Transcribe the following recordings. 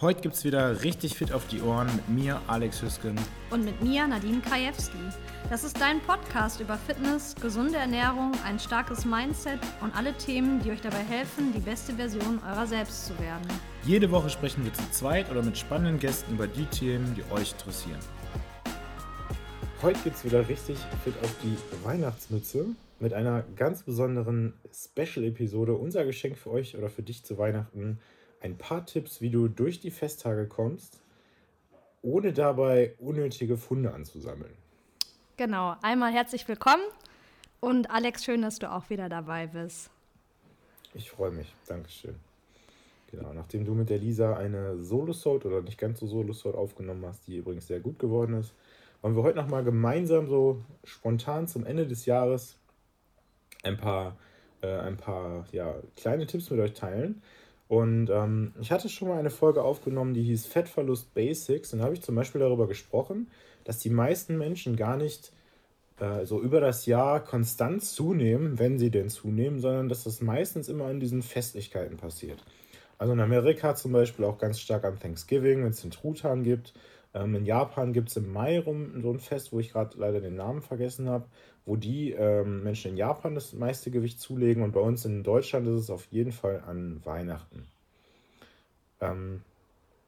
Heute gibt es wieder richtig fit auf die Ohren mit mir, Alex Hüsken. Und mit mir, Nadine Krajewski. Das ist dein Podcast über Fitness, gesunde Ernährung, ein starkes Mindset und alle Themen, die euch dabei helfen, die beste Version eurer selbst zu werden. Jede Woche sprechen wir zu zweit oder mit spannenden Gästen über die Themen, die euch interessieren. Heute gibt es wieder richtig fit auf die Weihnachtsmütze mit einer ganz besonderen Special-Episode. Unser Geschenk für euch oder für dich zu Weihnachten ein paar Tipps, wie du durch die Festtage kommst, ohne dabei unnötige Funde anzusammeln. Genau, einmal herzlich willkommen und Alex, schön, dass du auch wieder dabei bist. Ich freue mich, Dankeschön. Genau, nachdem du mit der Lisa eine Solo-Sode oder nicht ganz so Solo-Sode aufgenommen hast, die übrigens sehr gut geworden ist, wollen wir heute nochmal gemeinsam so spontan zum Ende des Jahres ein paar, äh, ein paar ja, kleine Tipps mit euch teilen, und ähm, ich hatte schon mal eine Folge aufgenommen, die hieß Fettverlust Basics. Und da habe ich zum Beispiel darüber gesprochen, dass die meisten Menschen gar nicht äh, so über das Jahr konstant zunehmen, wenn sie denn zunehmen, sondern dass das meistens immer in diesen Festlichkeiten passiert. Also in Amerika zum Beispiel auch ganz stark an Thanksgiving, wenn es den Truthahn gibt. Ähm, in Japan gibt es im Mai rum so ein Fest, wo ich gerade leider den Namen vergessen habe, wo die ähm, Menschen in Japan das meiste Gewicht zulegen und bei uns in Deutschland ist es auf jeden Fall an Weihnachten. Ähm,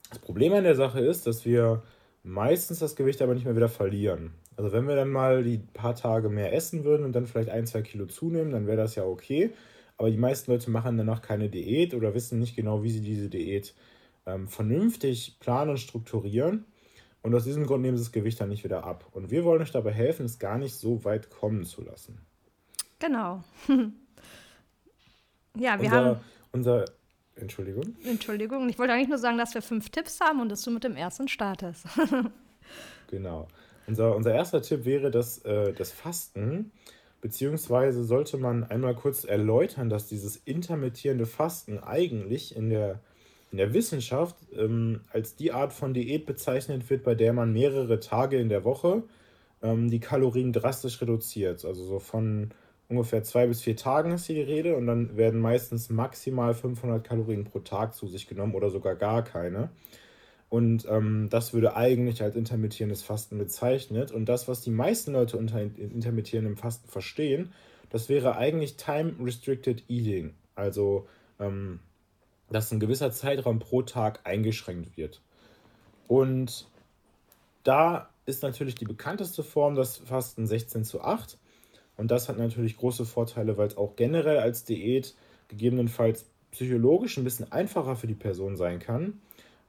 das Problem an der Sache ist, dass wir meistens das Gewicht aber nicht mehr wieder verlieren. Also wenn wir dann mal die paar Tage mehr essen würden und dann vielleicht ein, zwei Kilo zunehmen, dann wäre das ja okay. Aber die meisten Leute machen danach keine Diät oder wissen nicht genau, wie sie diese Diät ähm, vernünftig planen und strukturieren. Und aus diesem Grund nehmen sie das Gewicht dann nicht wieder ab. Und wir wollen euch dabei helfen, es gar nicht so weit kommen zu lassen. Genau. ja, wir unser, haben. Unser. Entschuldigung. Entschuldigung. Ich wollte eigentlich nur sagen, dass wir fünf Tipps haben und dass du mit dem ersten startest. genau. Unser, unser erster Tipp wäre das, äh, das Fasten. Beziehungsweise sollte man einmal kurz erläutern, dass dieses intermittierende Fasten eigentlich in der in der Wissenschaft ähm, als die Art von Diät bezeichnet wird, bei der man mehrere Tage in der Woche ähm, die Kalorien drastisch reduziert. Also so von ungefähr zwei bis vier Tagen ist hier die Rede und dann werden meistens maximal 500 Kalorien pro Tag zu sich genommen oder sogar gar keine. Und ähm, das würde eigentlich als intermittierendes Fasten bezeichnet. Und das, was die meisten Leute unter intermittierendem Fasten verstehen, das wäre eigentlich Time Restricted Eating. Also ähm, dass ein gewisser Zeitraum pro Tag eingeschränkt wird. Und da ist natürlich die bekannteste Form das Fasten 16 zu 8. Und das hat natürlich große Vorteile, weil es auch generell als Diät gegebenenfalls psychologisch ein bisschen einfacher für die Person sein kann,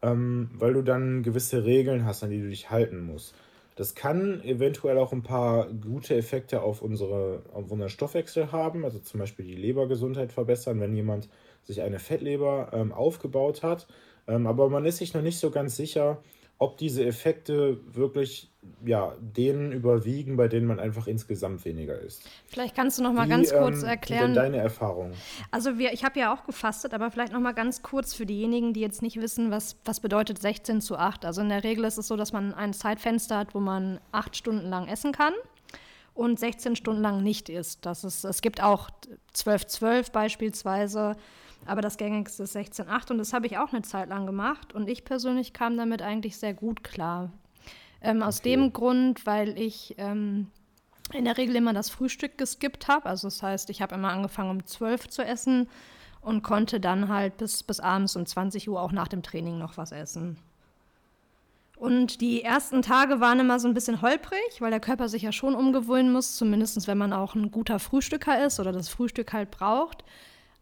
ähm, weil du dann gewisse Regeln hast, an die du dich halten musst. Das kann eventuell auch ein paar gute Effekte auf, unsere, auf unseren Stoffwechsel haben, also zum Beispiel die Lebergesundheit verbessern, wenn jemand sich eine Fettleber ähm, aufgebaut hat. Ähm, aber man ist sich noch nicht so ganz sicher, ob diese Effekte wirklich ja, denen überwiegen, bei denen man einfach insgesamt weniger isst. Vielleicht kannst du noch mal Wie, ganz kurz ähm, erklären. deine Erfahrung? Also wir, ich habe ja auch gefastet, aber vielleicht noch mal ganz kurz für diejenigen, die jetzt nicht wissen, was, was bedeutet 16 zu 8. Also in der Regel ist es so, dass man ein Zeitfenster hat, wo man acht Stunden lang essen kann und 16 Stunden lang nicht isst. Das ist, es gibt auch 12-12 beispielsweise aber das gängigste ist 16,8 und das habe ich auch eine Zeit lang gemacht und ich persönlich kam damit eigentlich sehr gut klar. Ähm, aus okay. dem Grund, weil ich ähm, in der Regel immer das Frühstück geskippt habe. Also das heißt, ich habe immer angefangen um 12 zu essen und konnte dann halt bis, bis abends um 20 Uhr auch nach dem Training noch was essen. Und die ersten Tage waren immer so ein bisschen holprig, weil der Körper sich ja schon umgewöhnen muss, zumindest wenn man auch ein guter Frühstücker ist oder das Frühstück halt braucht.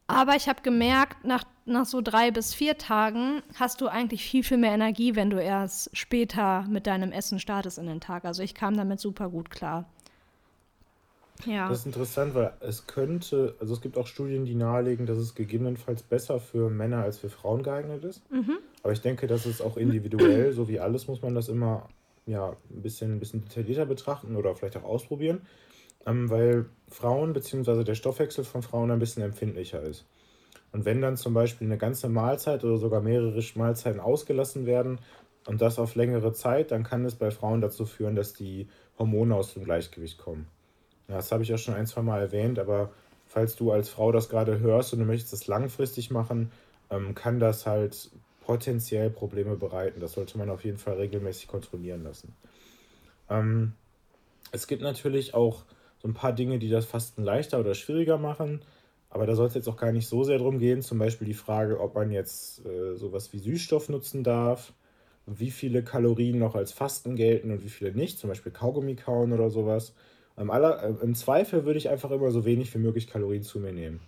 Aber ich habe gemerkt, nach, nach so drei bis vier Tagen hast du eigentlich viel, viel mehr Energie, wenn du erst später mit deinem Essen startest in den Tag. Also ich kam damit super gut klar. Ja. Das ist interessant, weil es könnte, also es gibt auch Studien, die nahelegen, dass es gegebenenfalls besser für Männer als für Frauen geeignet ist. Mhm. Aber ich denke, das ist auch individuell, so wie alles muss man das immer ja, ein, bisschen, ein bisschen detaillierter betrachten oder vielleicht auch ausprobieren ähm, weil Frauen bzw. der Stoffwechsel von Frauen ein bisschen empfindlicher ist. Und wenn dann zum Beispiel eine ganze Mahlzeit oder sogar mehrere Mahlzeiten ausgelassen werden und das auf längere Zeit, dann kann es bei Frauen dazu führen, dass die Hormone aus dem Gleichgewicht kommen. Ja, das habe ich ja schon ein, zwei Mal erwähnt, aber falls du als Frau das gerade hörst und du möchtest das langfristig machen, ähm, kann das halt potenziell Probleme bereiten. Das sollte man auf jeden Fall regelmäßig kontrollieren lassen. Ähm, es gibt natürlich auch so ein paar Dinge, die das Fasten leichter oder schwieriger machen. Aber da soll es jetzt auch gar nicht so sehr drum gehen. Zum Beispiel die Frage, ob man jetzt äh, sowas wie Süßstoff nutzen darf, wie viele Kalorien noch als Fasten gelten und wie viele nicht. Zum Beispiel Kaugummi kauen oder sowas. Im, aller, äh, Im Zweifel würde ich einfach immer so wenig wie möglich Kalorien zu mir nehmen.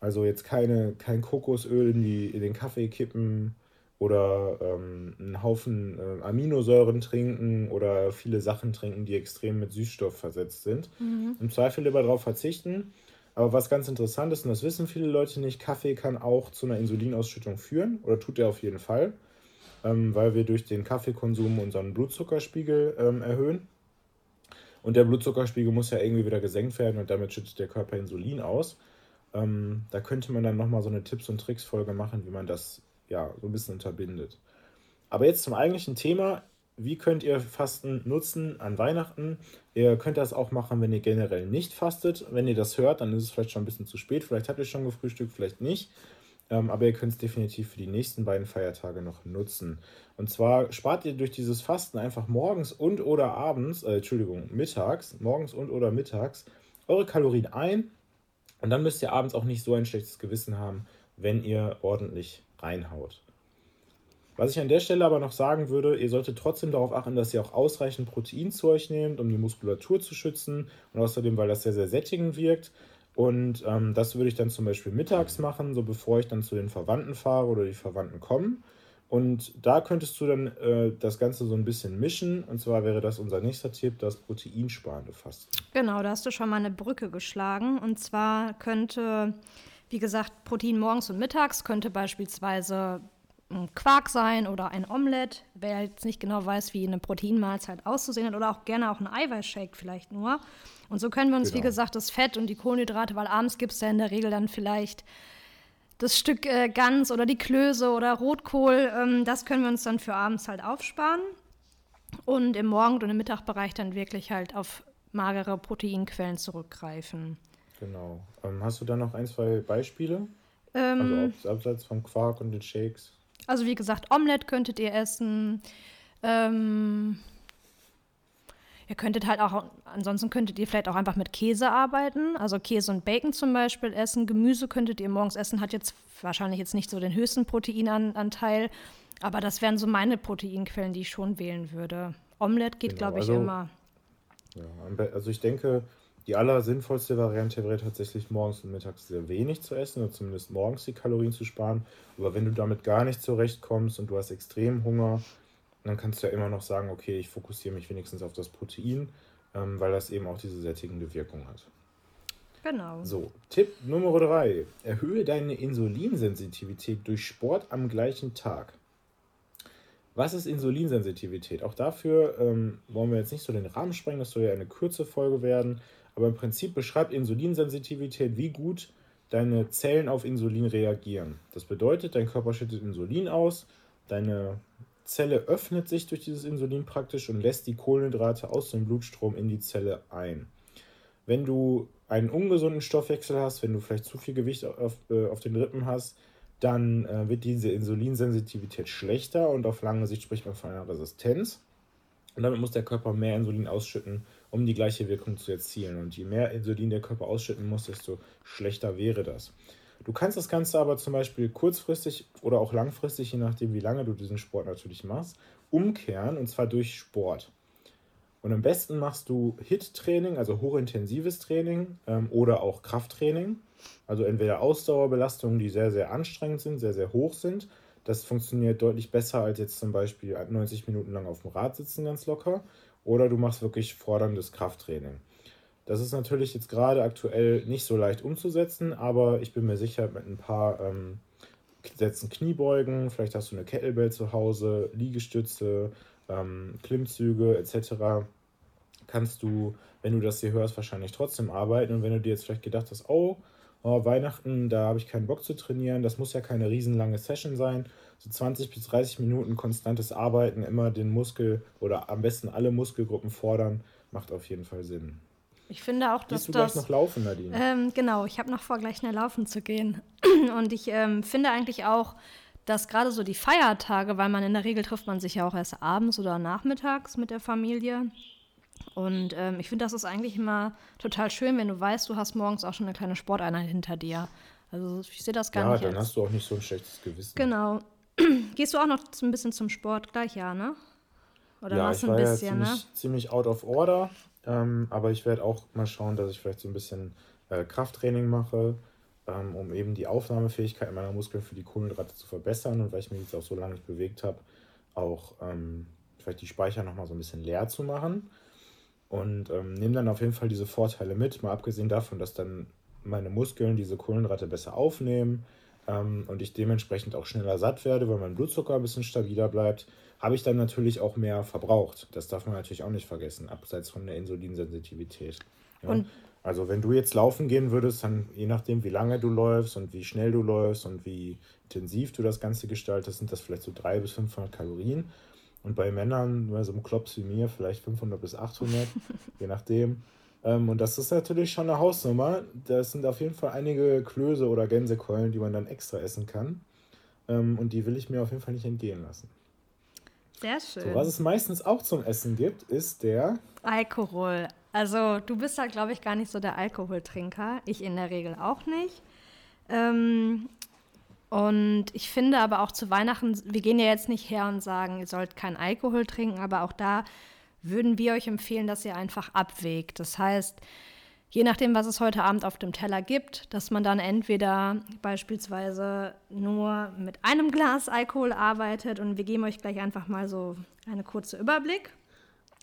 Also jetzt keine, kein Kokosöl in, die, in den Kaffee kippen oder ähm, einen Haufen äh, Aminosäuren trinken oder viele Sachen trinken, die extrem mit Süßstoff versetzt sind. Mhm. Im Zweifel lieber darauf verzichten. Aber was ganz interessant ist, und das wissen viele Leute nicht, Kaffee kann auch zu einer Insulinausschüttung führen oder tut er auf jeden Fall, ähm, weil wir durch den Kaffeekonsum unseren Blutzuckerspiegel ähm, erhöhen. Und der Blutzuckerspiegel muss ja irgendwie wieder gesenkt werden und damit schüttet der Körper Insulin aus. Ähm, da könnte man dann nochmal so eine Tipps- und Tricks-Folge machen, wie man das ja so ein bisschen unterbindet. Aber jetzt zum eigentlichen Thema. Wie könnt ihr Fasten nutzen an Weihnachten? Ihr könnt das auch machen, wenn ihr generell nicht fastet. Wenn ihr das hört, dann ist es vielleicht schon ein bisschen zu spät. Vielleicht habt ihr schon gefrühstückt, vielleicht nicht. Ähm, aber ihr könnt es definitiv für die nächsten beiden Feiertage noch nutzen. Und zwar spart ihr durch dieses Fasten einfach morgens und oder abends, äh, Entschuldigung, mittags, morgens und oder mittags eure Kalorien ein. Und dann müsst ihr abends auch nicht so ein schlechtes Gewissen haben, wenn ihr ordentlich reinhaut. Was ich an der Stelle aber noch sagen würde, ihr solltet trotzdem darauf achten, dass ihr auch ausreichend Protein zu euch nehmt, um die Muskulatur zu schützen und außerdem, weil das sehr, sehr sättigend wirkt. Und ähm, das würde ich dann zum Beispiel mittags machen, so bevor ich dann zu den Verwandten fahre oder die Verwandten kommen. Und da könntest du dann äh, das Ganze so ein bisschen mischen. Und zwar wäre das unser nächster Tipp, das proteinsparende Fasten. Genau, da hast du schon mal eine Brücke geschlagen. Und zwar könnte, wie gesagt, Protein morgens und mittags könnte beispielsweise ein Quark sein oder ein Omelett. Wer jetzt nicht genau weiß, wie eine Proteinmahlzeit auszusehen hat, oder auch gerne auch ein Eiweißshake vielleicht nur. Und so können wir uns, genau. wie gesagt, das Fett und die Kohlenhydrate, weil abends gibt es ja in der Regel dann vielleicht das Stück äh, Gans oder die Klöße oder Rotkohl, ähm, das können wir uns dann für abends halt aufsparen. Und im Morgen- und im Mittagbereich dann wirklich halt auf magere Proteinquellen zurückgreifen. Genau. Ähm, hast du da noch ein, zwei Beispiele? Ähm, also abseits vom Quark und den Shakes? Also wie gesagt, Omelette könntet ihr essen. Ähm, ihr könntet halt auch, ansonsten könntet ihr vielleicht auch einfach mit Käse arbeiten. Also Käse und Bacon zum Beispiel essen. Gemüse könntet ihr morgens essen, hat jetzt wahrscheinlich jetzt nicht so den höchsten Proteinanteil. Aber das wären so meine Proteinquellen, die ich schon wählen würde. Omelette geht, genau, glaube ich, also, immer. Ja, also ich denke, die allersinnvollste Variante wäre tatsächlich morgens und mittags sehr wenig zu essen oder zumindest morgens die Kalorien zu sparen. Aber wenn du damit gar nicht zurechtkommst und du hast extrem Hunger, dann kannst du ja immer noch sagen, okay, ich fokussiere mich wenigstens auf das Protein, ähm, weil das eben auch diese sättigende Wirkung hat. Genau. So, Tipp Nummer drei: Erhöhe deine Insulinsensitivität durch Sport am gleichen Tag. Was ist Insulinsensitivität? Auch dafür ähm, wollen wir jetzt nicht so den Rahmen sprengen, das soll ja eine kurze Folge werden. Aber im Prinzip beschreibt Insulinsensitivität, wie gut deine Zellen auf Insulin reagieren. Das bedeutet, dein Körper schüttet Insulin aus, deine Zelle öffnet sich durch dieses Insulin praktisch und lässt die Kohlenhydrate aus dem Blutstrom in die Zelle ein. Wenn du einen ungesunden Stoffwechsel hast, wenn du vielleicht zu viel Gewicht auf, äh, auf den Rippen hast, dann äh, wird diese Insulinsensitivität schlechter und auf lange Sicht spricht man von einer Resistenz. Und damit muss der Körper mehr Insulin ausschütten, um die gleiche Wirkung zu erzielen. Und je mehr Insulin der Körper ausschütten muss, desto schlechter wäre das. Du kannst das Ganze aber zum Beispiel kurzfristig oder auch langfristig, je nachdem wie lange du diesen Sport natürlich machst, umkehren und zwar durch Sport. Und am besten machst du HIT-Training, also hochintensives Training ähm, oder auch Krafttraining. Also entweder Ausdauerbelastungen, die sehr, sehr anstrengend sind, sehr, sehr hoch sind. Das funktioniert deutlich besser als jetzt zum Beispiel 90 Minuten lang auf dem Rad sitzen ganz locker. Oder du machst wirklich forderndes Krafttraining. Das ist natürlich jetzt gerade aktuell nicht so leicht umzusetzen, aber ich bin mir sicher, mit ein paar ähm, Sätzen Kniebeugen, vielleicht hast du eine Kettlebell zu Hause, Liegestütze, ähm, Klimmzüge etc., kannst du, wenn du das hier hörst, wahrscheinlich trotzdem arbeiten. Und wenn du dir jetzt vielleicht gedacht hast, oh, oh Weihnachten, da habe ich keinen Bock zu trainieren, das muss ja keine riesenlange Session sein. So 20 bis 30 Minuten konstantes Arbeiten, immer den Muskel oder am besten alle Muskelgruppen fordern, macht auf jeden Fall Sinn. Ich finde auch, dass Gehst du das. gleich noch laufen, Nadine? Ähm, genau, ich habe noch vor, gleich schnell laufen zu gehen. Und ich ähm, finde eigentlich auch, dass gerade so die Feiertage, weil man in der Regel trifft man sich ja auch erst abends oder nachmittags mit der Familie. Und ähm, ich finde, das ist eigentlich immer total schön, wenn du weißt, du hast morgens auch schon eine kleine Sporteinheit hinter dir. Also ich sehe das gar ja, nicht. Ja, dann hast du auch nicht so ein schlechtes Gewissen. Genau. Gehst du auch noch ein bisschen zum Sport gleich, ja, ne? Oder ja, ich ein war bisschen, ja ziemlich, ne? ziemlich out of order, ähm, aber ich werde auch mal schauen, dass ich vielleicht so ein bisschen äh, Krafttraining mache, ähm, um eben die Aufnahmefähigkeit meiner Muskeln für die Kohlenhydrate zu verbessern und weil ich mich jetzt auch so lange nicht bewegt habe, auch ähm, vielleicht die Speicher nochmal so ein bisschen leer zu machen. Und ähm, nehme dann auf jeden Fall diese Vorteile mit, mal abgesehen davon, dass dann meine Muskeln diese Kohlenhydrate besser aufnehmen ähm, und ich dementsprechend auch schneller satt werde, weil mein Blutzucker ein bisschen stabiler bleibt, habe ich dann natürlich auch mehr verbraucht. Das darf man natürlich auch nicht vergessen, abseits von der Insulinsensitivität. Ja? Und also wenn du jetzt laufen gehen würdest, dann je nachdem, wie lange du läufst und wie schnell du läufst und wie intensiv du das Ganze gestaltest, sind das vielleicht so 300 bis 500 Kalorien. Und bei Männern, bei so einem Klops wie mir, vielleicht 500 bis 800, je nachdem. Ähm, und das ist natürlich schon eine Hausnummer. Das sind auf jeden Fall einige Klöße oder Gänsekeulen, die man dann extra essen kann. Ähm, und die will ich mir auf jeden Fall nicht entgehen lassen. Sehr schön. So, was es meistens auch zum Essen gibt, ist der Alkohol. Also du bist da, glaube ich, gar nicht so der Alkoholtrinker. Ich in der Regel auch nicht. Ähm, und ich finde aber auch zu Weihnachten, wir gehen ja jetzt nicht her und sagen, ihr sollt keinen Alkohol trinken, aber auch da würden wir euch empfehlen, dass ihr einfach abwägt. Das heißt, je nachdem, was es heute Abend auf dem Teller gibt, dass man dann entweder beispielsweise nur mit einem Glas Alkohol arbeitet und wir geben euch gleich einfach mal so einen kurzen Überblick.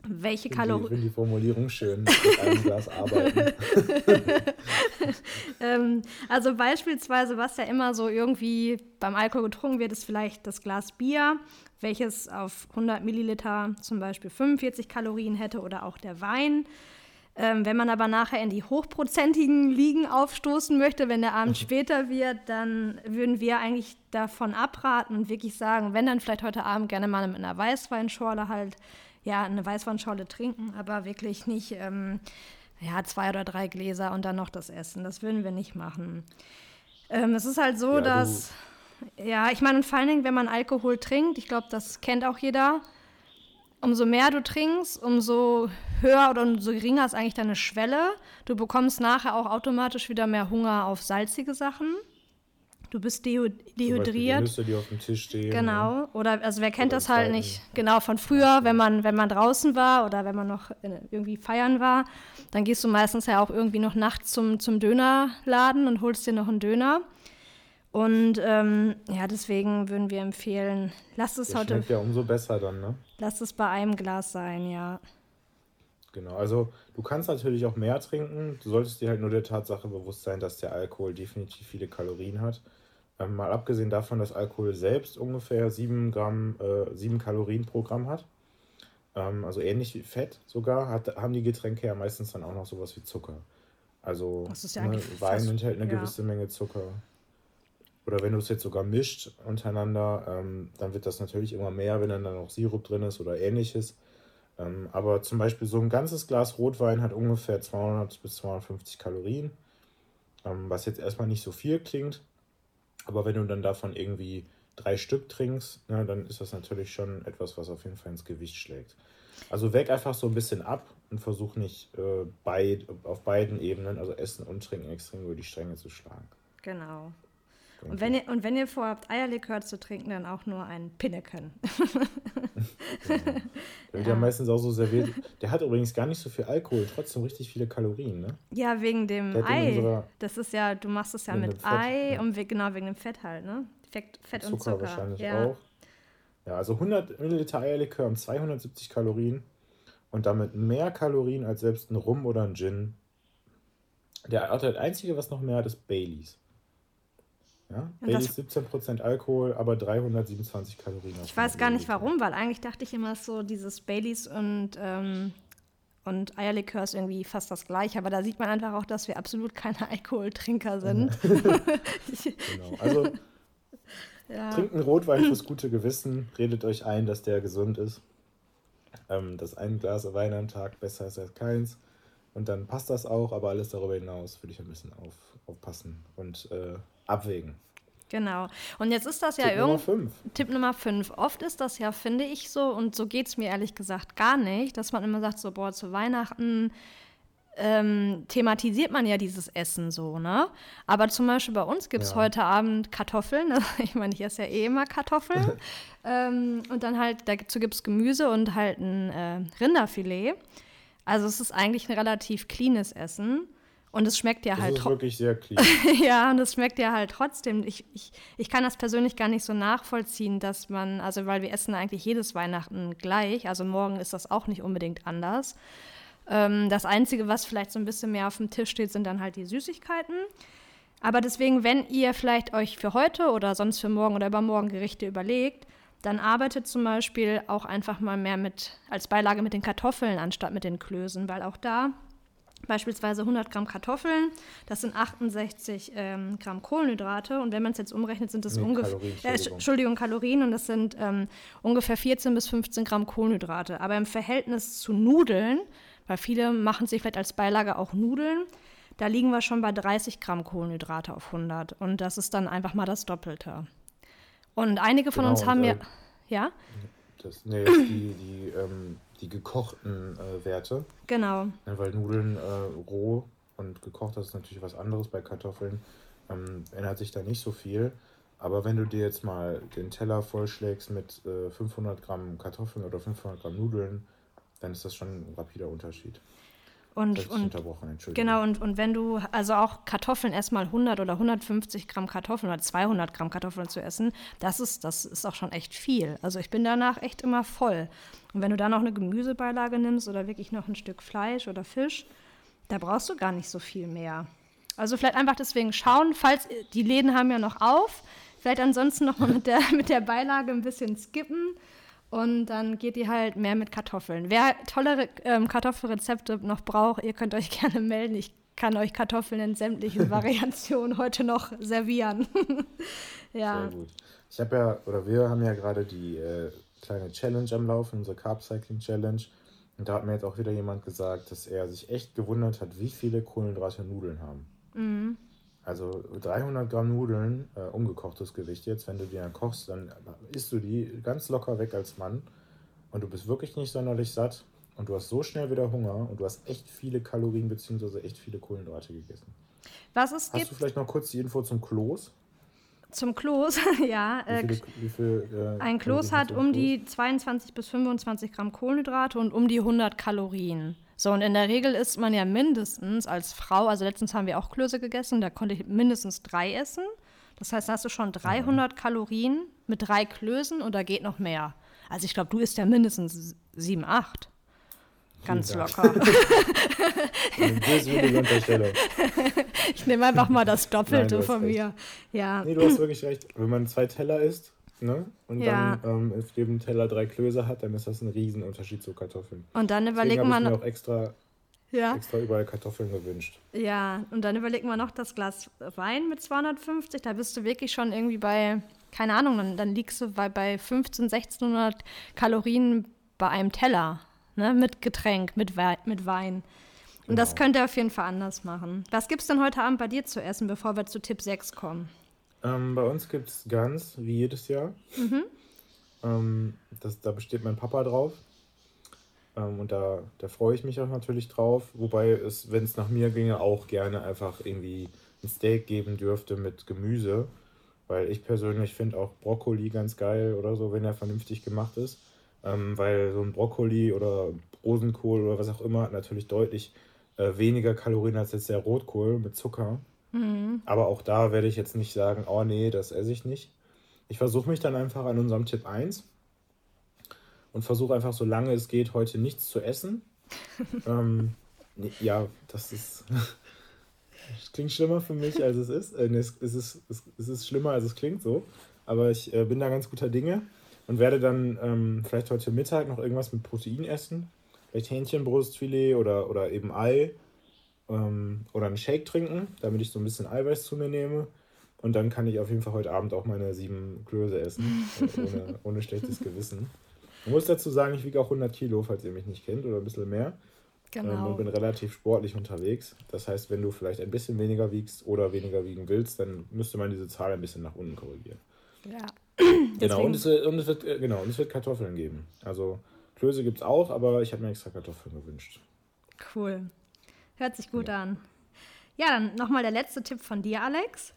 Welche Kalorien. Ich finde die Formulierung schön, mit einem Glas arbeiten. ähm, also beispielsweise, was ja immer so irgendwie beim Alkohol getrunken wird, ist vielleicht das Glas Bier welches auf 100 Milliliter zum Beispiel 45 Kalorien hätte oder auch der Wein. Ähm, wenn man aber nachher in die hochprozentigen Ligen aufstoßen möchte, wenn der Abend später wird, dann würden wir eigentlich davon abraten und wirklich sagen, wenn dann vielleicht heute Abend gerne mal mit einer Weißweinschorle halt, ja, eine Weißweinschorle trinken, aber wirklich nicht, ähm, ja, zwei oder drei Gläser und dann noch das Essen. Das würden wir nicht machen. Ähm, es ist halt so, ja, dass. Ja, ich meine, vor allen Dingen, wenn man Alkohol trinkt, ich glaube, das kennt auch jeder, umso mehr du trinkst, umso höher oder umso geringer ist eigentlich deine Schwelle. Du bekommst nachher auch automatisch wieder mehr Hunger auf salzige Sachen. Du bist dehydriert. Die Nüsse, die auf dem Tisch stehen. Genau. Ne? Oder also wer kennt das halt nicht? Genau von früher, wenn man wenn man draußen war oder wenn man noch irgendwie feiern war, dann gehst du meistens ja auch irgendwie noch nachts zum zum Dönerladen und holst dir noch einen Döner. Und ähm, ja, deswegen würden wir empfehlen, lasst es Der heute. Schmeckt ja umso besser dann, ne? Lasst es bei einem Glas sein, ja. Genau, also du kannst natürlich auch mehr trinken. Du solltest dir halt nur der Tatsache bewusst sein, dass der Alkohol definitiv viele Kalorien hat. Ähm, mal abgesehen davon, dass Alkohol selbst ungefähr 7, Gramm, äh, 7 Kalorien pro Gramm hat. Ähm, also ähnlich wie Fett sogar, hat, haben die Getränke ja meistens dann auch noch sowas wie Zucker. Also ja ne, Wein enthält eine ja. gewisse Menge Zucker. Oder wenn du es jetzt sogar mischt untereinander, ähm, dann wird das natürlich immer mehr, wenn dann, dann noch Sirup drin ist oder ähnliches. Ähm, aber zum Beispiel so ein ganzes Glas Rotwein hat ungefähr 200 bis 250 Kalorien, ähm, was jetzt erstmal nicht so viel klingt. Aber wenn du dann davon irgendwie drei Stück trinkst, ne, dann ist das natürlich schon etwas, was auf jeden Fall ins Gewicht schlägt. Also weg einfach so ein bisschen ab und versuch nicht äh, beid, auf beiden Ebenen, also Essen und Trinken, extrem über die Stränge zu schlagen. Genau. Und wenn, ihr, und wenn ihr vorhabt, Eierlikör zu trinken, dann auch nur ein Pinneken. ja. Der wird ja. ja meistens auch so serviert. Der hat übrigens gar nicht so viel Alkohol, trotzdem richtig viele Kalorien, ne? Ja, wegen dem Ei. Das ist ja, du machst es ja mit Ei ja. und we genau wegen dem Fett halt, ne? Fett, Fett und Zucker. Zucker wahrscheinlich ja. auch. Ja, also 100 Milliliter Eierlikör haben 270 Kalorien und damit mehr Kalorien als selbst ein Rum oder ein Gin. Der einzige, was noch mehr hat, ist Baileys. Ja? Baileys 17% Alkohol, aber 327 Kalorien. Ich weiß gar nicht warum, weil eigentlich dachte ich immer so, dieses Baileys und, ähm, und Eierlikör ist irgendwie fast das gleiche. Aber da sieht man einfach auch, dass wir absolut keine Alkoholtrinker sind. genau. Also ja. trinkt einen Rotwein fürs gute Gewissen, redet euch ein, dass der gesund ist. Ähm, dass ein Glas Wein am Tag besser ist als keins. Und dann passt das auch, aber alles darüber hinaus würde ich ein bisschen auf, aufpassen und äh, abwägen. Genau. Und jetzt ist das ja irgendwie. Tipp Nummer 5. Oft ist das ja, finde ich so, und so geht es mir ehrlich gesagt gar nicht, dass man immer sagt, so, boah, zu Weihnachten ähm, thematisiert man ja dieses Essen so, ne? Aber zum Beispiel bei uns gibt es Ja. heute Abend Kartoffeln. Also ich meine, ich esse ja eh immer Kartoffeln. ähm, und dann halt, dazu gibt es Gemüse und halt ein äh, Rinderfilet. Also es ist eigentlich ein relativ cleanes Essen. Und es schmeckt ja Das halt ist tro- wirklich sehr clean. ja, und es schmeckt ja halt trotzdem. Ich, ich, ich kann das persönlich gar nicht so nachvollziehen, dass man, also weil wir essen eigentlich jedes Weihnachten gleich, also morgen ist das auch nicht unbedingt anders. Ähm, das Einzige, was vielleicht so ein bisschen mehr auf dem Tisch steht, sind dann halt die Süßigkeiten. Aber deswegen, wenn ihr vielleicht euch für heute oder sonst für morgen oder übermorgen Gerichte überlegt, dann arbeitet zum Beispiel auch einfach mal mehr mit als Beilage mit den Kartoffeln anstatt mit den Klößen, weil auch da Beispielsweise 100 Gramm Kartoffeln, das sind 68 ähm, Gramm Kohlenhydrate und wenn man es jetzt umrechnet, sind es Nee, ungefähr, äh, Entschuldigung. Kalorien und das sind ähm, ungefähr 14 bis 15 Gramm Kohlenhydrate. Aber im Verhältnis zu Nudeln, weil viele machen sich vielleicht als Beilage auch Nudeln, da liegen wir schon bei 30 Gramm Kohlenhydrate auf 100 und das ist dann einfach mal das Doppelte. Und einige von Genau, uns haben ja, äh, ja, Das, nee, die, die, ähm, die gekochten äh, Werte. genau. Ja, weil Nudeln äh, roh und gekocht, das ist natürlich was anderes bei Kartoffeln. Ähm, ändert sich da nicht so viel. Aber wenn du dir jetzt mal den Teller vollschlägst mit äh, 500 Gramm Kartoffeln oder 500 Gramm Nudeln, dann ist das schon ein rapider Unterschied. Und, und. Genau, und, und wenn du, also auch Kartoffeln erstmal 100 oder 150 Gramm Kartoffeln oder 200 Gramm Kartoffeln zu essen, das ist, das ist auch schon echt viel. Also ich bin danach echt immer voll. Und wenn du dann noch eine Gemüsebeilage nimmst oder wirklich noch ein Stück Fleisch oder Fisch, da brauchst du gar nicht so viel mehr. Also vielleicht einfach deswegen schauen, falls die Läden haben ja noch auf, vielleicht ansonsten noch mal mit der, mit der Beilage ein bisschen skippen und dann geht ihr halt mehr mit Kartoffeln. Wer tolle Re- ähm, Kartoffelrezepte noch braucht, ihr könnt euch gerne melden. Ich kann euch Kartoffeln in sämtlichen Variationen heute noch servieren. ja, Sehr gut. Ich habe ja, oder wir haben ja gerade die äh, kleine Challenge am Laufen, unsere Carb Cycling Challenge. Und da hat mir jetzt auch wieder jemand gesagt, dass er sich echt gewundert hat, wie viele Kohlenhydrate Nudeln haben. Mhm. Also 300 Gramm Nudeln, äh, umgekochtes Gewicht jetzt, wenn du die dann kochst, dann isst du die ganz locker weg als Mann. Und du bist wirklich nicht sonderlich satt. Und du hast so schnell wieder Hunger und du hast echt viele Kalorien bzw. echt viele Kohlenhydrate gegessen. was es Hast gibt du vielleicht noch kurz die Info zum Kloß? zum Kloß, ja, Wie äh, viele, wie viel, äh, ein Kloß Kalorien hat um Kloß? die 22 bis 25 Gramm Kohlenhydrate und um die 100 Kalorien. So, und in der Regel isst man ja mindestens als Frau, also letztens haben wir auch Klöße gegessen, da konnte ich mindestens drei essen. Das heißt, da hast du schon 300 Kalorien mit drei Klößen und da geht noch mehr. Also ich glaube, du isst ja mindestens sieben, acht. Ganz Dank. locker. Unterstellung. Ich nehme einfach mal das Nein, Doppelte hast von recht. mir. Ja, Nee, du hast wirklich recht. Wenn man zwei Teller isst ne, und Ja. dann ähm, auf jedem Teller drei Klöße hat, dann ist das ein Riesenunterschied zu Kartoffeln. und dann überlegt ich man mir auch extra, ja, extra überall Kartoffeln gewünscht. ja, und dann überlegt man noch das Glas Wein mit 250, da bist du wirklich schon irgendwie bei, keine Ahnung, dann, dann liegst du bei, bei 15, 1600 Kalorien bei einem Teller, ne, mit Getränk, mit, Wei mit Wein. Und das Genau. könnt ihr auf jeden Fall anders machen. Was gibt's denn heute Abend bei dir zu essen, bevor wir zu Tipp 6 kommen? Ähm, bei uns gibt es Gans, wie jedes Jahr. Mhm. Ähm, das, da besteht mein Papa drauf. Ähm, und da, da freue ich mich auch natürlich drauf. Wobei es, wenn es nach mir ginge, auch gerne einfach irgendwie ein Steak geben dürfte mit Gemüse. Weil ich persönlich finde auch Brokkoli ganz geil oder so, wenn er vernünftig gemacht ist. Ähm, weil so ein Brokkoli oder Rosenkohl oder was auch immer hat natürlich deutlich äh, weniger Kalorien als jetzt der Rotkohl mit Zucker. Aber auch da werde ich jetzt nicht sagen, oh nee, das esse ich nicht. Ich versuche mich dann einfach an unserem Tipp 1 und versuche einfach, solange es geht, heute nichts zu essen. ähm, nee, ja, das ist. Es klingt schlimmer für mich, als es ist. Äh, nee, es, es, ist es, es ist schlimmer, als es klingt so. Aber ich äh, bin da ganz guter Dinge und werde dann ähm, vielleicht heute Mittag noch irgendwas mit Protein essen. Vielleicht Hähnchenbrustfilet oder, oder eben Ei. Ähm, oder einen Shake trinken, damit ich so ein bisschen Eiweiß zu mir nehme. Und dann kann ich auf jeden Fall heute Abend auch meine sieben Klöße essen, äh, ohne, ohne schlechtes Gewissen. Ich muss dazu sagen, ich wiege auch 100 Kilo, falls ihr mich nicht kennt, oder ein bisschen mehr. genau. ähm, und bin relativ sportlich unterwegs. Das heißt, wenn du vielleicht ein bisschen weniger wiegst oder weniger wiegen willst, dann müsste man diese Zahl ein bisschen nach unten korrigieren. Ja. genau, und es, und, es wird, äh, genau, und es wird Kartoffeln geben. Also Klöße gibt es auch, aber ich habe mir extra Kartoffeln gewünscht. Cool. Hört sich gut ja. an. Ja, dann nochmal der letzte Tipp von dir, Alex.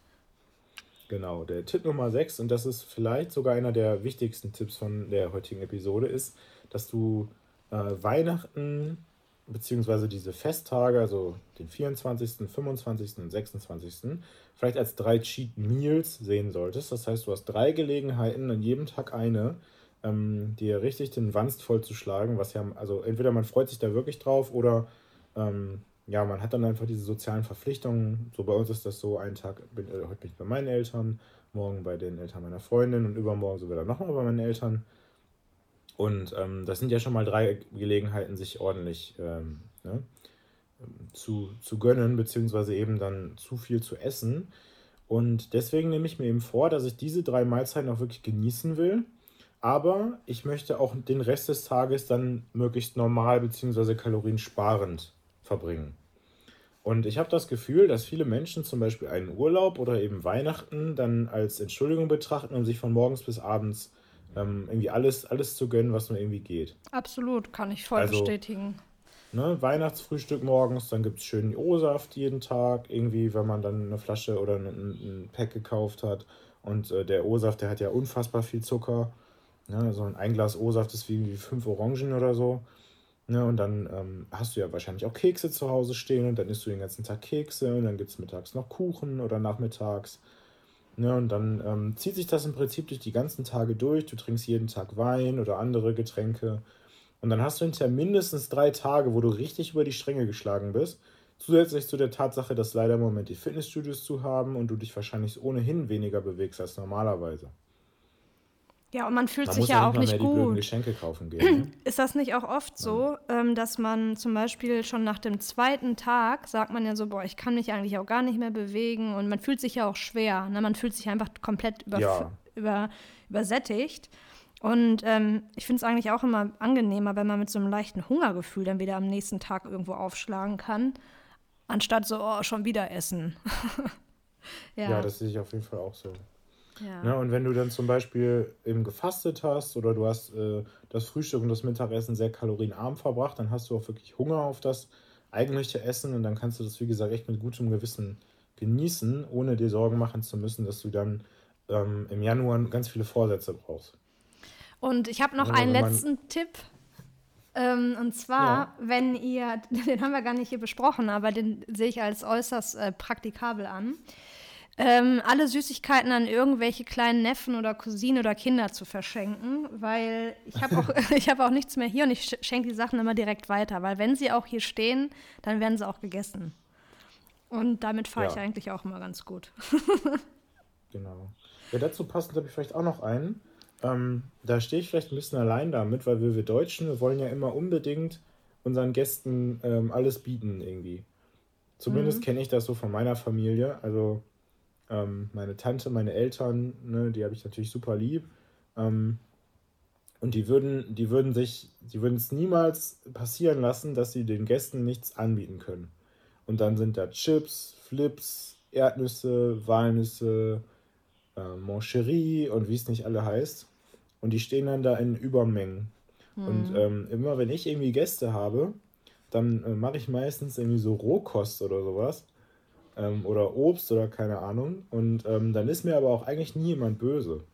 Genau, der Tipp Nummer 6, und das ist vielleicht sogar einer der wichtigsten Tipps von der heutigen Episode, ist, dass du äh, Weihnachten bzw. diese Festtage, also den 24., 25. und 26., vielleicht als drei Cheat Meals sehen solltest. Das heißt, du hast drei Gelegenheiten, an jedem Tag eine, ähm, dir richtig den Wanst vollzuschlagen, was ja, also entweder man freut sich da wirklich drauf oder ähm, ja, man hat dann einfach diese sozialen Verpflichtungen. So bei uns ist das so, einen Tag, bin, äh, heute bin ich bei meinen Eltern, morgen bei den Eltern meiner Freundin und übermorgen so wieder nochmal bei meinen Eltern. Und ähm, das sind ja schon mal drei Gelegenheiten, sich ordentlich ähm, ne, zu, zu gönnen, beziehungsweise eben dann zu viel zu essen. Und deswegen nehme ich mir eben vor, dass ich diese drei Mahlzeiten auch wirklich genießen will. Aber ich möchte auch den Rest des Tages dann möglichst normal beziehungsweise kaloriensparend verbringen. Und ich habe das Gefühl, dass viele Menschen zum Beispiel einen Urlaub oder eben Weihnachten dann als Entschuldigung betrachten, um sich von morgens bis abends ähm, irgendwie alles, alles zu gönnen, was nur irgendwie geht. Absolut, kann ich voll also, bestätigen. Ne, Weihnachtsfrühstück morgens, dann gibt es schönen O-Saft jeden Tag, irgendwie, wenn man dann eine Flasche oder ein, ein Pack gekauft hat. Und äh, der O-Saft, der hat ja unfassbar viel Zucker. Ne, so ein Glas O-Saft ist wie, wie fünf Orangen oder so. Ne, und dann ähm, hast du ja wahrscheinlich auch Kekse zu Hause stehen und dann isst du den ganzen Tag Kekse und dann gibt es mittags noch Kuchen oder nachmittags. Ne, und dann ähm, zieht sich das im Prinzip durch die ganzen Tage durch. Du trinkst jeden Tag Wein oder andere Getränke. Und dann hast du hinterher mindestens drei Tage, wo du richtig über die Stränge geschlagen bist. Zusätzlich zu der Tatsache, dass leider im Moment die Fitnessstudios zu haben und du dich wahrscheinlich ohnehin weniger bewegst als normalerweise. Ja, und man fühlt man sich ja auch nicht gut. Geschenke kaufen gehen. Ne? Ist das nicht auch oft so, ja. ähm, dass man zum Beispiel schon nach dem zweiten Tag sagt man ja so, boah, ich kann mich eigentlich auch gar nicht mehr bewegen und man fühlt sich ja auch schwer. Ne? Man fühlt sich einfach komplett über, ja. über, übersättigt. Und ähm, ich finde es eigentlich auch immer angenehmer, wenn man mit so einem leichten Hungergefühl dann wieder am nächsten Tag irgendwo aufschlagen kann, anstatt so, oh, schon wieder essen. ja. ja, das sehe ich auf jeden Fall auch so. Ja. Ne, und wenn du dann zum Beispiel eben gefastet hast oder du hast äh, das Frühstück und das Mittagessen sehr kalorienarm verbracht, dann hast du auch wirklich Hunger auf das eigentliche Essen und dann kannst du das, wie gesagt, echt mit gutem Gewissen genießen, ohne dir Sorgen machen zu müssen, dass du dann ähm, im Januar ganz viele Vorsätze brauchst. Und ich habe noch also, einen letzten Tipp. Ähm, und zwar, ja. wenn ihr, den haben wir gar nicht hier besprochen, aber den sehe ich als äußerst äh, praktikabel an ähm, alle Süßigkeiten an irgendwelche kleinen Neffen oder Cousinen oder Kinder zu verschenken, weil ich habe auch, hab auch nichts mehr hier und ich schenke die Sachen immer direkt weiter, weil wenn sie auch hier stehen, dann werden sie auch gegessen. Und damit fahre ja. ich eigentlich auch immer ganz gut. genau. Ja, dazu passend habe ich vielleicht auch noch einen. Ähm, da stehe ich vielleicht ein bisschen allein damit, weil wir, wir Deutschen, wir wollen ja immer unbedingt unseren Gästen ähm, alles bieten irgendwie. Zumindest mhm. kenne ich das so von meiner Familie. Also ähm, meine Tante, meine Eltern, ne, die habe ich natürlich super lieb. Ähm, und die würden, die würden sich, die würden es niemals passieren lassen, dass sie den Gästen nichts anbieten können. Und dann sind da Chips, Flips, Erdnüsse, Walnüsse, äh, Moncherie und wie es nicht alle heißt. Und die stehen dann da in Übermengen. Mhm. Und ähm, immer wenn ich irgendwie Gäste habe, dann äh, mache ich meistens irgendwie so Rohkost oder sowas ähm, oder Obst oder keine Ahnung. Und ähm, dann ist mir aber auch eigentlich nie jemand böse.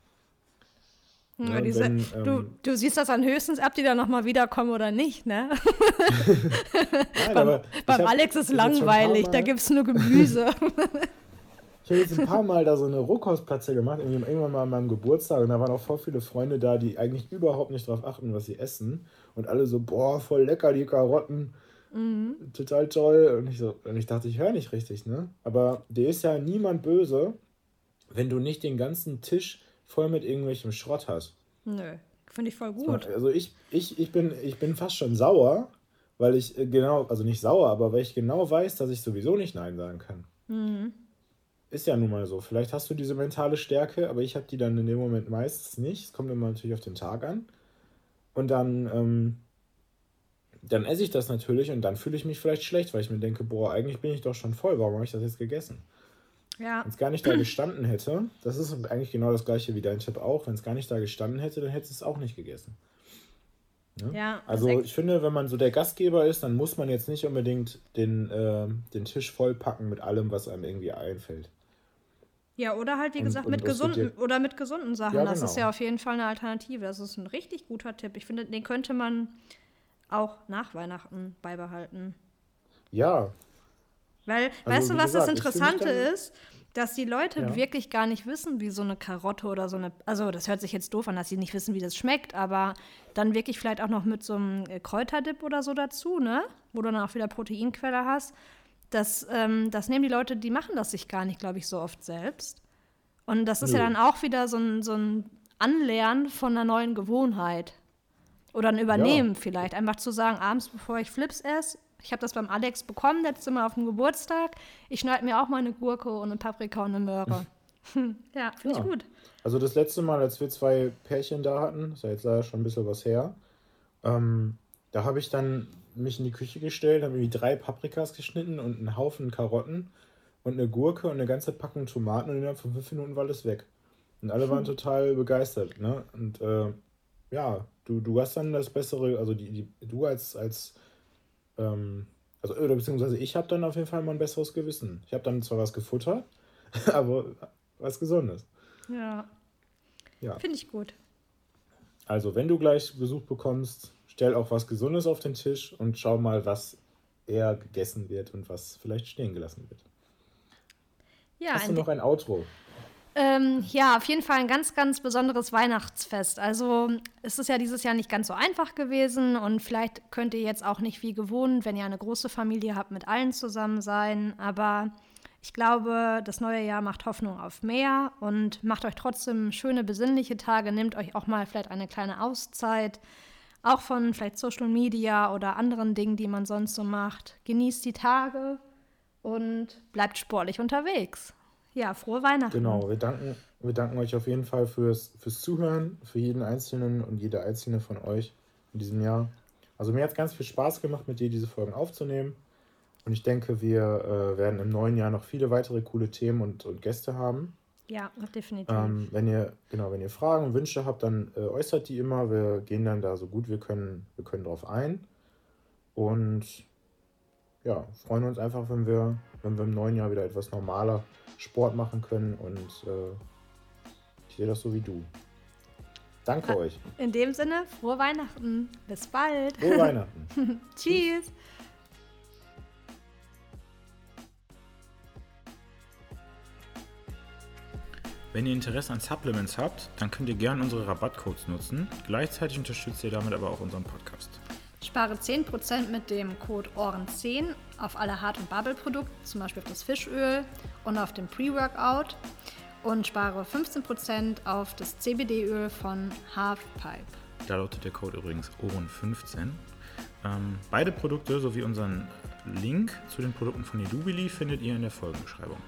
Ja, diese, wenn, ähm, du, du siehst das dann höchstens ab, die dann nochmal wiederkommen oder nicht, ne? Nein, beim, beim Alex ist langweilig, da gibt es nur Gemüse. ich habe jetzt ein paar Mal da so eine Rohkostplatze gemacht, irgendwann mal an meinem Geburtstag und da waren auch voll viele Freunde da, die eigentlich überhaupt nicht darauf achten, was sie essen. Und alle so, boah, voll lecker, die Karotten. Mhm. Total toll. Und ich, so, und ich dachte, ich höre nicht richtig, ne? Aber dir ist ja niemand böse, wenn du nicht den ganzen Tisch voll mit irgendwelchem Schrott hast. Nö, finde ich voll gut. Also ich, ich, ich, bin, ich bin fast schon sauer, weil ich äh, genau, also nicht sauer, aber weil ich genau weiß, dass ich sowieso nicht Nein sagen kann. Mhm. Ist ja nun mal so. Vielleicht hast du diese mentale Stärke, aber ich habe die dann in dem Moment meistens nicht. Es kommt immer natürlich auf den Tag an. Und dann, ähm, dann esse ich das natürlich und dann fühle ich mich vielleicht schlecht, weil ich mir denke, boah, eigentlich bin ich doch schon voll, warum habe ich das jetzt gegessen? Ja. Wenn es gar nicht da gestanden hätte, das ist eigentlich genau das gleiche wie dein Tipp auch, wenn es gar nicht da gestanden hätte, dann hättest du es auch nicht gegessen. Ne? Ja, Also ich finde, wenn man so der Gastgeber ist, dann muss man jetzt nicht unbedingt den, äh, den Tisch vollpacken mit allem, was einem irgendwie einfällt. Ja, oder halt, wie Und- gesagt, und mit gesunden dir- oder mit gesunden Sachen. Ja, Das ist genau. ja auf jeden Fall eine Alternative. Das ist ein richtig guter Tipp. Ich finde, den könnte man auch nach Weihnachten beibehalten. Ja, Weil, Also, weißt du, was das gesagt, mich Interessante ist? Dass die Leute Ja. wirklich gar nicht wissen, wie so eine Karotte oder so eine. Also, das hört sich jetzt doof an, dass sie nicht wissen, wie das schmeckt, aber dann wirklich vielleicht auch noch mit so einem äh, Kräuterdip oder so dazu, ne? Wo du dann auch wieder Proteinquelle hast. Das, ähm, das nehmen die Leute, die machen das sich gar nicht, glaube ich, so oft selbst. Und das ist ja Nö. dann auch wieder so ein, so ein Anlernen von einer neuen Gewohnheit. Oder ein Übernehmen vielleicht. Einfach zu sagen, abends, bevor ich Flips esse, ich habe das beim Alex bekommen, letztes Mal auf dem Geburtstag. Ich schneide mir auch mal eine Gurke und eine Paprika und eine Möhre. ja, finde Ja. ich gut. Also das letzte Mal, als wir zwei Pärchen da hatten, ist ja jetzt leider schon ein bisschen was her, ähm, da habe ich dann mich in die Küche gestellt, habe irgendwie drei Paprikas geschnitten und einen Haufen Karotten und eine Gurke und eine ganze Packung Tomaten und innerhalb von fünf Minuten war alles weg. Und alle waren total begeistert. Ne? Und äh, ja, du, du hast dann das bessere, also die, die, du als, als ähm, also, oder beziehungsweise ich habe dann auf jeden Fall mal ein besseres Gewissen. Ich habe dann zwar was gefuttert, aber was Gesundes. Ja, Ja. finde ich gut. Also, wenn du gleich Besuch bekommst, stell auch was Gesundes auf den Tisch und schau mal, was eher gegessen wird und was vielleicht stehen gelassen wird. Ja, Hast du noch ein Outro? Ähm, ja, auf jeden Fall ein ganz, ganz besonderes Weihnachtsfest. Also es ist ja dieses Jahr nicht ganz so einfach gewesen und vielleicht könnt ihr jetzt auch nicht wie gewohnt, wenn ihr eine große Familie habt, mit allen zusammen sein. Aber ich glaube, das neue Jahr macht Hoffnung auf mehr und macht euch trotzdem schöne, besinnliche Tage. Nehmt euch auch mal vielleicht eine kleine Auszeit, auch von vielleicht Social Media oder anderen Dingen, die man sonst so macht. Genießt die Tage und bleibt sportlich unterwegs. Ja, frohe Weihnachten. Genau, wir danken, wir danken euch auf jeden Fall fürs, fürs Zuhören, für jeden Einzelnen und jede einzelne von euch in diesem Jahr. Also mir hat es ganz viel Spaß gemacht, mit dir diese Folgen aufzunehmen. Und ich denke, wir äh, werden im neuen Jahr noch viele weitere coole Themen und, und Gäste haben. Ja, definitiv. Ähm, wenn ihr, genau, wenn ihr Fragen und Wünsche habt, dann äh, äußert die immer. Wir gehen dann da so gut wir können, wir können drauf ein. Und ja, freuen uns einfach, wenn wir, wenn wir im neuen Jahr wieder etwas normaler Sport machen können. Und äh, ich sehe das so wie du. Danke euch. In dem Sinne, frohe Weihnachten. Bis bald. Frohe Weihnachten. Tschüss. Wenn ihr Interesse an Supplements habt, dann könnt ihr gerne unsere Rabattcodes nutzen. Gleichzeitig unterstützt ihr damit aber auch unseren Podcast. Spare 10% mit dem Code OHREN10 auf alle Hart- und Bubble-Produkte, zum Beispiel auf das Fischöl und auf den Pre-Workout. Und spare 15% auf das CBD-Öl von Halfpipe. Da lautet der Code übrigens OHREN15. Ähm, beide Produkte sowie unseren Link zu den Produkten von Edubili findet ihr in der Folgenbeschreibung.